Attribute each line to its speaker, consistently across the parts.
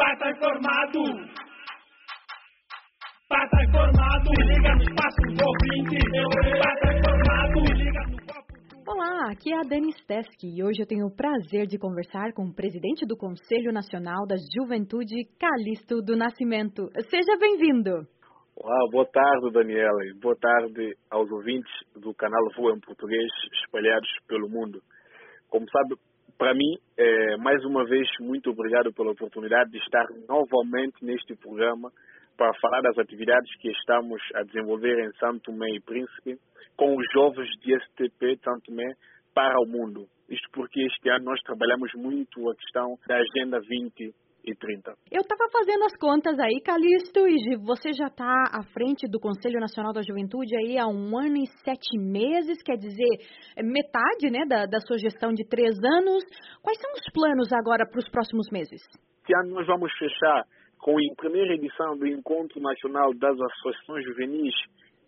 Speaker 1: Pata informado. Pata informado. Se liga no espaço do ouvinte. Pata informado. Se liga no.
Speaker 2: Olá, aqui é a Dani Steski e hoje eu tenho o prazer de conversar com o presidente do Conselho Nacional da Juventude, Calixto do Nascimento. Seja bem-vindo.
Speaker 3: Olá, boa tarde, Daniela, e boa tarde aos ouvintes do canal Voa em Português espalhados pelo mundo. Como sabe, para mim, é, mais uma vez, muito obrigado pela oportunidade de estar novamente neste programa para falar das atividades que estamos a desenvolver em Santo Tomé e Príncipe com os jovens de STP Santo Tomé para o mundo. Isto porque este ano nós trabalhamos muito a questão da Agenda 20 e 30.
Speaker 2: Eu estava fazendo as contas aí, Calixto, e você já está à frente do Conselho Nacional da Juventude aí há um ano e sete meses, quer dizer, metade né, da, da sua gestão de três anos. Quais são os planos agora para os próximos meses?
Speaker 3: Este ano nós vamos fechar com a primeira edição do Encontro Nacional das Associações Juvenis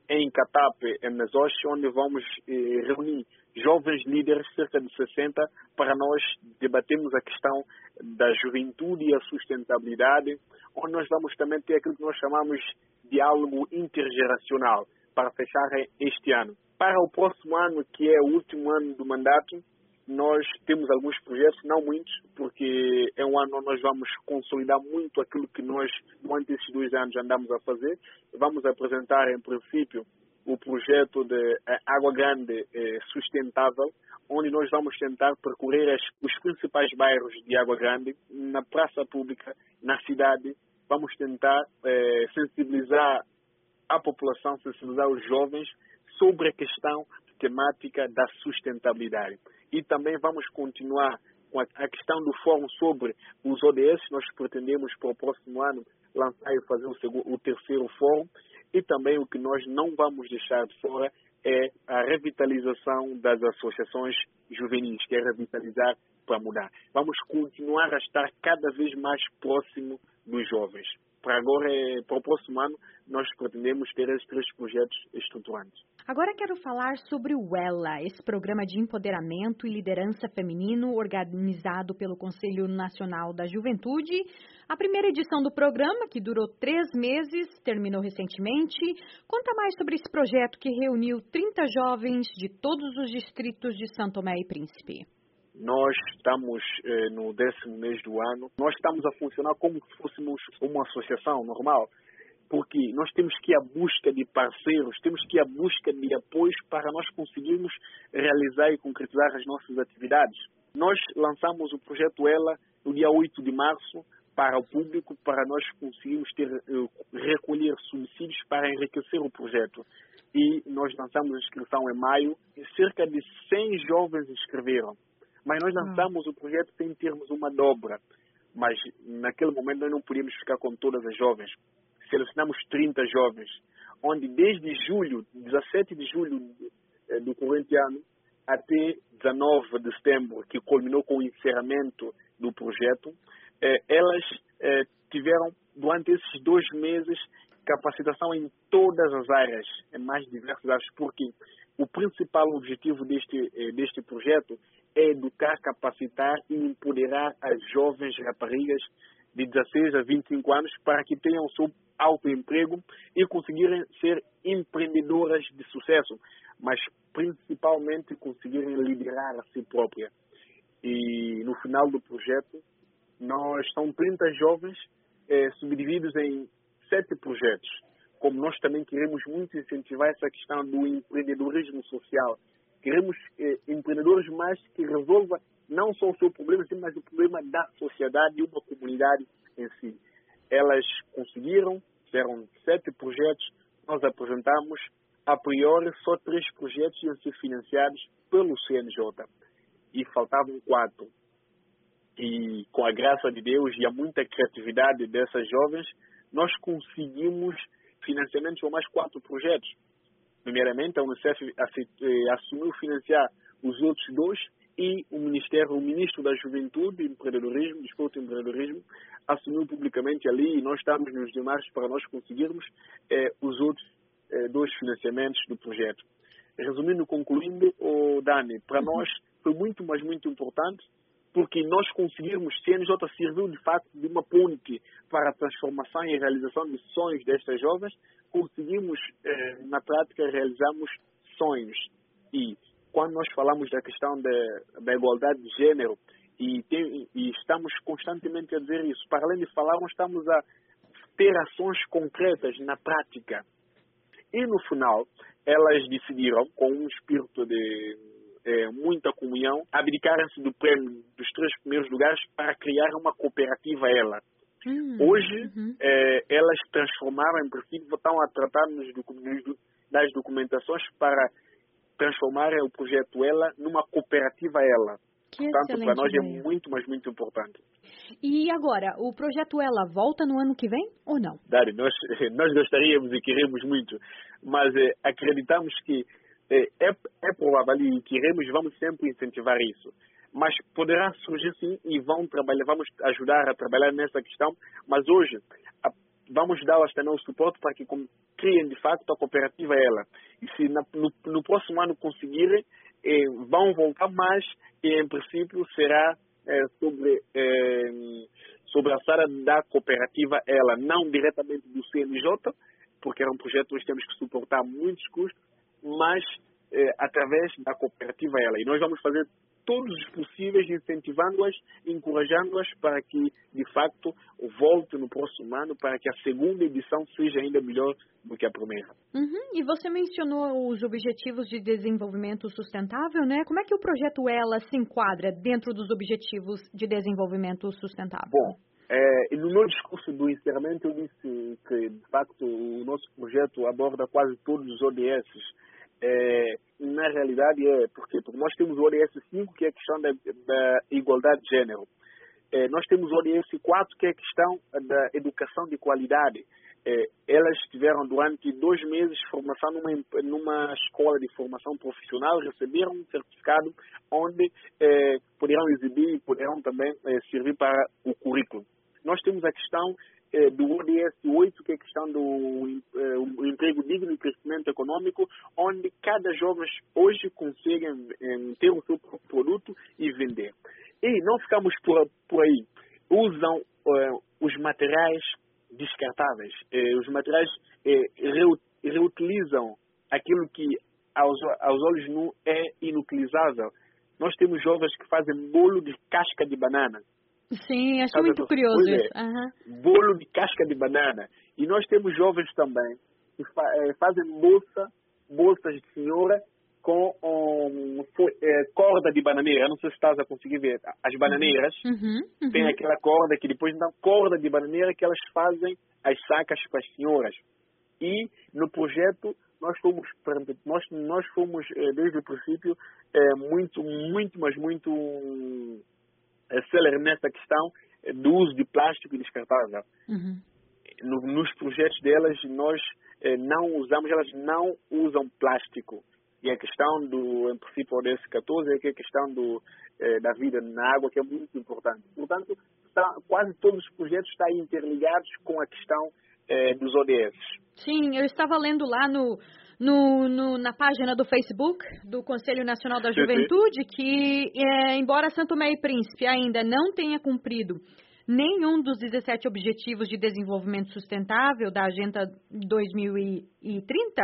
Speaker 3: em Catape, em Mesoche, onde vamos eh, reunir jovens líderes, cerca de 60, para nós debatermos a questão da juventude e a sustentabilidade, onde nós vamos também ter aquilo que nós chamamos de diálogo intergeracional, para fechar este ano. Para o próximo ano, que é o último ano do mandato, nós temos alguns projetos, não muitos, porque é um ano onde nós vamos consolidar muito aquilo que nós, durante esses dois anos, andamos a fazer. Vamos apresentar, em princípio, o projeto de Água Grande eh, Sustentável, onde nós vamos tentar percorrer as, os principais bairros de Água Grande, na praça pública, na cidade. Vamos tentar eh, sensibilizar a população, sensibilizar os jovens sobre a questão temática da sustentabilidade. E também vamos continuar com a, a questão do fórum sobre os ODS. Nós pretendemos para o próximo ano lançar e fazer o, segundo, o terceiro fórum. E também o que nós não vamos deixar de fora é a revitalização das associações juvenis, que é revitalizar para mudar. Vamos continuar a estar cada vez mais próximo dos jovens. Para agora, para o próximo ano, nós pretendemos ter esses três projetos estruturantes.
Speaker 2: Agora quero falar sobre o ELA, esse programa de empoderamento e liderança feminino organizado pelo Conselho Nacional da Juventude. A primeira edição do programa, que durou três meses, terminou recentemente. Conta mais sobre esse projeto que reuniu 30 jovens de todos os distritos de São Tomé e Príncipe.
Speaker 3: Nós estamos eh, no décimo mês do ano. Nós estamos a funcionar como se fôssemos uma associação normal porque nós temos que ir à busca de parceiros, temos que ir à busca de apoios para nós conseguirmos realizar e concretizar as nossas atividades. Nós lançamos o projeto Ela no dia 8 de março para o público, para nós conseguirmos ter, eh, recolher subsídios para enriquecer o projeto. E nós lançamos a inscrição em maio e cerca de 100 jovens inscreveram. Mas nós hum. lançamos o projeto sem termos uma dobra. Mas naquele momento nós não podíamos ficar com todas as jovens selecionamos 30 jovens, onde desde julho, 17 de julho eh, do corrente ano, até 19 de setembro, que culminou com o encerramento do projeto, eh, elas eh, tiveram, durante esses dois meses, capacitação em todas as áreas, em mais diversas áreas, porque o principal objetivo deste, deste projeto é educar, capacitar e empoderar as jovens raparigas de 16 a 25 anos para que tenham o seu autoemprego e conseguirem ser empreendedoras de sucesso, mas principalmente conseguirem liderar a si própria. E no final do projeto, nós são 30 jovens eh, subdivididos em sete projetos. Como nós também queremos muito incentivar essa questão do empreendedorismo social. Queremos eh, empreendedores mais que resolvam não só o seu problema, mas o problema da sociedade e uma comunidade em si. Elas conseguiram eram sete projetos, nós apresentamos, a priori, só três projetos iam ser financiados pelo CNJ e faltavam quatro. E com a graça de Deus e a muita criatividade dessas jovens, nós conseguimos financiamentos para mais quatro projetos. Primeiramente, a Unicef eh, assumiu financiar os outros dois e o Ministério, o Ministro da Juventude, Empreendedorismo, Desporto e Empreendedorismo, assumiu publicamente ali e nós estamos nos demais para nós conseguirmos eh, os outros eh, dois financiamentos do projeto. Resumindo, concluindo, oh, Dani, para nós foi muito, mas muito importante porque nós conseguirmos, CNJ serviu de fato de uma ponte para a transformação e realização de sonhos destas jovens, conseguimos, eh, na prática, realizamos sonhos. E quando nós falamos da questão da, da igualdade de gênero, e, tem, e, estamos constantemente a dizer isso, para além de falar, nós estamos a ter ações concretas na prática. E no final, elas decidiram, com um espírito de é, muita comunhão, abdicaram-se do prêmio dos três primeiros lugares para criar uma cooperativa ela. Hum, Hoje, uhum. é, elas transformaram, em princípio, estão a tratar nos, nos, das documentações para transformar o projeto ela numa cooperativa ela.
Speaker 2: Que
Speaker 3: Portanto, para nós ideia. é muito, mas muito importante.
Speaker 2: E agora, o projeto Ela volta no ano que vem ou não?
Speaker 3: Dari, nós, nós gostaríamos e queremos muito, mas eh, acreditamos que eh, é, é provável e queremos vamos sempre incentivar isso. Mas poderá surgir sim e vão trabalhar, vamos ajudar a trabalhar nessa questão, mas hoje a, vamos também o suporte para que criem de facto a cooperativa Ela. E se na, no, no próximo ano conseguirem, eh, vão voltar mais e em princípio será eh, sobre, eh, sobre a sala da cooperativa ela, não diretamente do CNJ, porque é um projeto que nós temos que suportar muitos custos, mas eh, através da cooperativa ela. E nós vamos fazer todos os possíveis, incentivando-as, encorajando-as para que, de facto, volte no próximo ano, para que a segunda edição seja ainda melhor do que a primeira.
Speaker 2: Uhum. E você mencionou os Objetivos de Desenvolvimento Sustentável, né? Como é que o projeto ELA se enquadra dentro dos Objetivos de Desenvolvimento Sustentável?
Speaker 3: Bom, é, no meu discurso do encerramento eu disse que, de facto, o nosso projeto aborda quase todos os ODS é, na realidade é porque, porque nós temos o ODS 5, que é a questão da, da igualdade de gênero. É, nós temos o ODS 4, que é a questão da educação de qualidade. É, elas tiveram durante dois meses formação numa, numa escola de formação profissional, receberam um certificado onde é, poderão exibir e poderão também é, servir para o currículo. Nós temos a questão é, do ODS 8, que é a questão do é, emprego digno e crescimento econômico, onde cada jovem hoje consegue é, ter o seu produto e vender. E não ficamos por, por aí. Usam é, os materiais descartáveis. É, os materiais reutilizam aquilo que aos, aos olhos nu é inutilizável. Nós temos jovens que fazem bolo de casca de banana
Speaker 2: Sim, acho Sabe muito curioso isso. Uhum.
Speaker 3: Bolo de casca de banana. E nós temos jovens também que fa é, fazem bolsa, bolsas de senhora com um, é, corda de bananeira. Não sei se estás a conseguir ver. As bananeiras
Speaker 2: uhum, uhum.
Speaker 3: têm aquela corda que depois dão corda de bananeira que elas fazem as sacas para as senhoras. E no projeto nós fomos nós nós fomos é, desde o princípio é, muito muito mas muito célere nessa questão do uso de plástico descartável.
Speaker 2: Uhum.
Speaker 3: No, nos projetos delas, nós eh, não usamos, elas não usam plástico. E a questão do, em princípio, ODS 14 é que a questão do, eh, da vida na água, que é muito importante. Portanto, está, quase todos os projetos estão interligados com a questão eh, dos ODS.
Speaker 2: Sim, eu estava lendo lá no, no, no, na página do Facebook do Conselho Nacional da Juventude que, é, embora Santo e Príncipe ainda não tenha cumprido nenhum dos 17 Objetivos de Desenvolvimento Sustentável da Agenda 2030,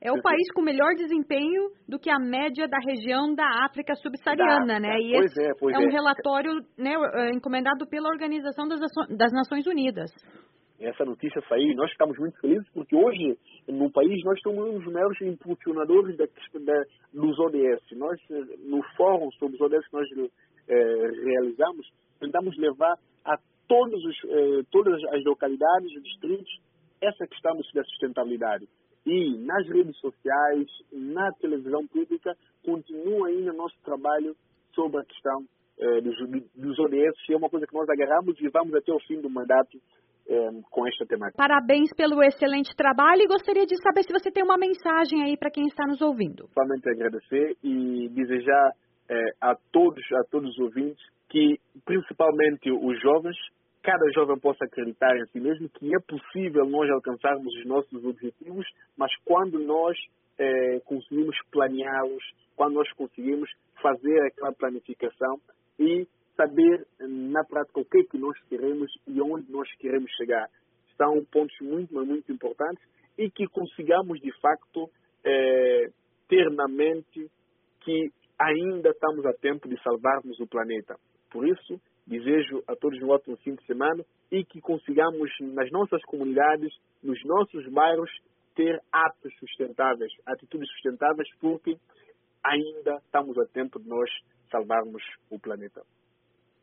Speaker 2: é o país com melhor desempenho do que a média da região da África subsaariana, né?
Speaker 3: E pois é, pois
Speaker 2: é um relatório né, encomendado pela Organização das, das Nações Unidas
Speaker 3: essa notícia sair. Nós ficamos muito felizes porque hoje, no país, nós somos um dos maiores impulsionadores da, da, dos ODS. Nós, no fórum sobre os ODS que nós é, realizamos, tentamos levar a todos os, é, todas as localidades, os distritos, essa questão da sustentabilidade. E nas redes sociais, na televisão pública, continua ainda nosso trabalho sobre a questão é, dos, dos ODS, é uma coisa que nós agarramos e vamos até o fim do mandato com esta temática.
Speaker 2: Parabéns pelo excelente trabalho e gostaria de saber se você tem uma mensagem aí para quem está nos ouvindo.
Speaker 3: Somente agradecer e desejar é, a todos, a todos os ouvintes que, principalmente os jovens, cada jovem possa acreditar em si mesmo que é possível nós alcançarmos os nossos objetivos, mas quando nós é, conseguimos planeá-los, quando nós conseguimos fazer aquela planificação e saber na prática o que é que nós queremos e onde nós queremos chegar. São pontos muito, muito importantes e que consigamos, de facto, é, ter na mente que ainda estamos a tempo de salvarmos o planeta. Por isso, desejo a todos um ótimo fim de semana e que consigamos, nas nossas comunidades, nos nossos bairros, ter atos sustentáveis, atitudes sustentáveis, porque ainda estamos a tempo de nós salvarmos o planeta.